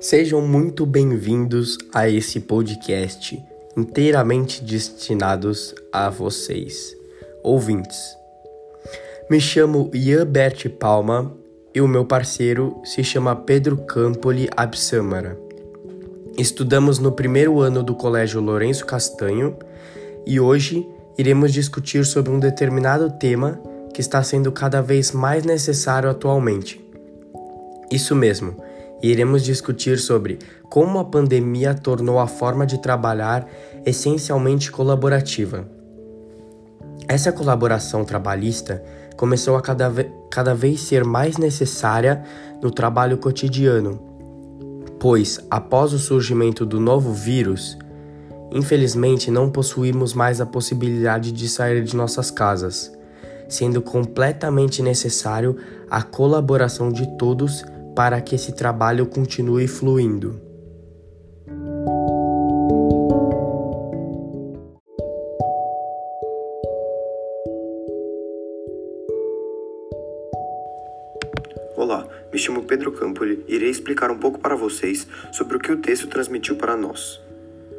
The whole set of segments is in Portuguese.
Sejam muito bem-vindos a esse podcast inteiramente destinados a vocês, ouvintes. Me chamo Ian Bert Palma e o meu parceiro se chama Pedro Campoli Absamara. Estudamos no primeiro ano do Colégio Lourenço Castanho e hoje iremos discutir sobre um determinado tema que está sendo cada vez mais necessário atualmente. Isso mesmo, iremos discutir sobre como a pandemia tornou a forma de trabalhar essencialmente colaborativa. Essa colaboração trabalhista começou a cada, ve cada vez ser mais necessária no trabalho cotidiano, pois, após o surgimento do novo vírus, infelizmente não possuímos mais a possibilidade de sair de nossas casas sendo completamente necessário a colaboração de todos para que esse trabalho continue fluindo. Olá, me chamo Pedro Campoli e irei explicar um pouco para vocês sobre o que o texto transmitiu para nós.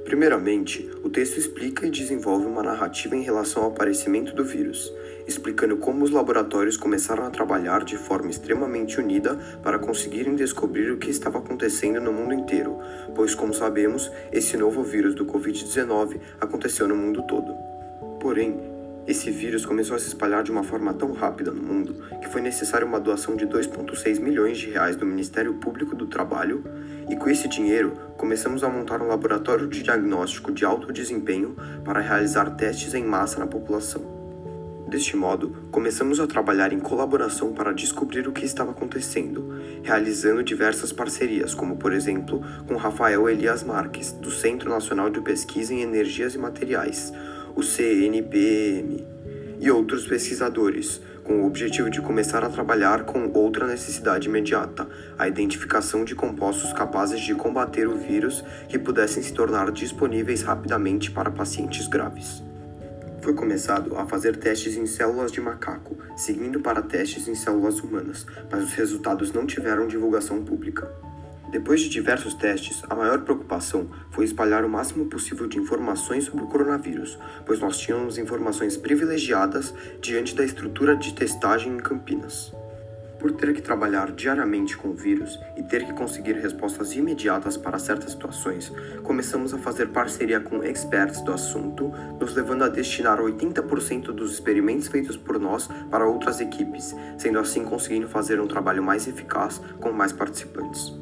Primeiramente, o texto explica e desenvolve uma narrativa em relação ao aparecimento do vírus, explicando como os laboratórios começaram a trabalhar de forma extremamente unida para conseguirem descobrir o que estava acontecendo no mundo inteiro, pois, como sabemos, esse novo vírus do Covid-19 aconteceu no mundo todo. Porém, esse vírus começou a se espalhar de uma forma tão rápida no mundo que foi necessária uma doação de 2,6 milhões de reais do Ministério Público do Trabalho, e com esse dinheiro começamos a montar um laboratório de diagnóstico de alto desempenho para realizar testes em massa na população. Deste modo, começamos a trabalhar em colaboração para descobrir o que estava acontecendo, realizando diversas parcerias, como por exemplo com Rafael Elias Marques, do Centro Nacional de Pesquisa em Energias e Materiais, o CNPM, e outros pesquisadores, com o objetivo de começar a trabalhar com outra necessidade imediata, a identificação de compostos capazes de combater o vírus que pudessem se tornar disponíveis rapidamente para pacientes graves foi começado a fazer testes em células de macaco, seguindo para testes em células humanas, mas os resultados não tiveram divulgação pública. Depois de diversos testes, a maior preocupação foi espalhar o máximo possível de informações sobre o coronavírus, pois nós tínhamos informações privilegiadas diante da estrutura de testagem em Campinas. Por ter que trabalhar diariamente com o vírus e ter que conseguir respostas imediatas para certas situações, começamos a fazer parceria com experts do assunto, nos levando a destinar 80% dos experimentos feitos por nós para outras equipes, sendo assim conseguindo fazer um trabalho mais eficaz com mais participantes.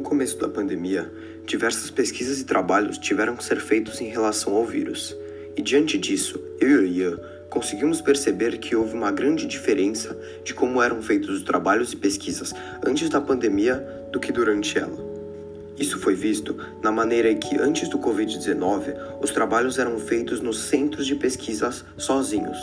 Começo da pandemia, diversas pesquisas e trabalhos tiveram que ser feitos em relação ao vírus. E diante disso, eu e o Ian conseguimos perceber que houve uma grande diferença de como eram feitos os trabalhos e pesquisas antes da pandemia do que durante ela. Isso foi visto na maneira em que, antes do Covid-19, os trabalhos eram feitos nos centros de pesquisas sozinhos.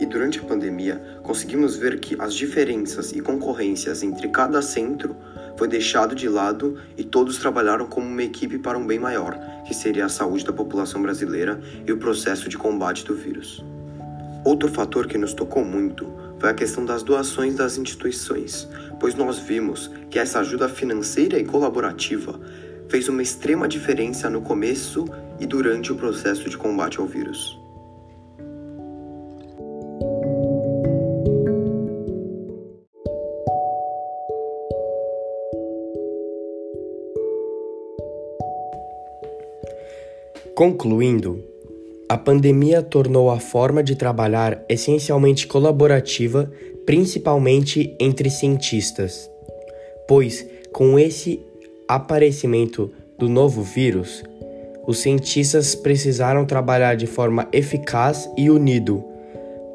E durante a pandemia, conseguimos ver que as diferenças e concorrências entre cada centro foi deixado de lado e todos trabalharam como uma equipe para um bem maior, que seria a saúde da população brasileira e o processo de combate do vírus. Outro fator que nos tocou muito foi a questão das doações das instituições, pois nós vimos que essa ajuda financeira e colaborativa fez uma extrema diferença no começo e durante o processo de combate ao vírus. Concluindo, a pandemia tornou a forma de trabalhar essencialmente colaborativa, principalmente entre cientistas, pois com esse aparecimento do novo vírus, os cientistas precisaram trabalhar de forma eficaz e unido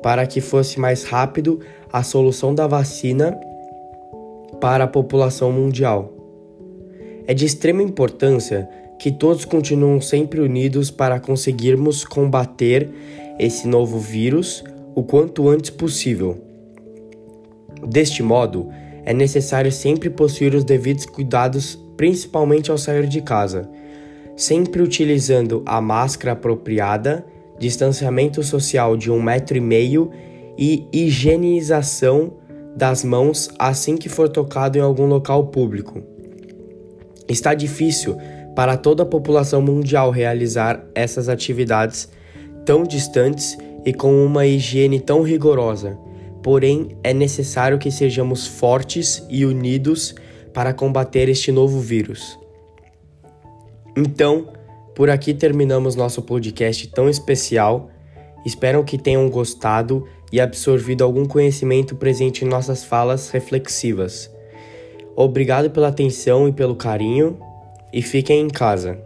para que fosse mais rápido a solução da vacina para a população mundial. É de extrema importância que todos continuam sempre unidos para conseguirmos combater esse novo vírus o quanto antes possível. Deste modo, é necessário sempre possuir os devidos cuidados principalmente ao sair de casa, sempre utilizando a máscara apropriada, distanciamento social de um metro e meio e higienização das mãos assim que for tocado em algum local público. Está difícil para toda a população mundial realizar essas atividades tão distantes e com uma higiene tão rigorosa. Porém, é necessário que sejamos fortes e unidos para combater este novo vírus. Então, por aqui terminamos nosso podcast tão especial. Espero que tenham gostado e absorvido algum conhecimento presente em nossas falas reflexivas. Obrigado pela atenção e pelo carinho, e fiquem em casa.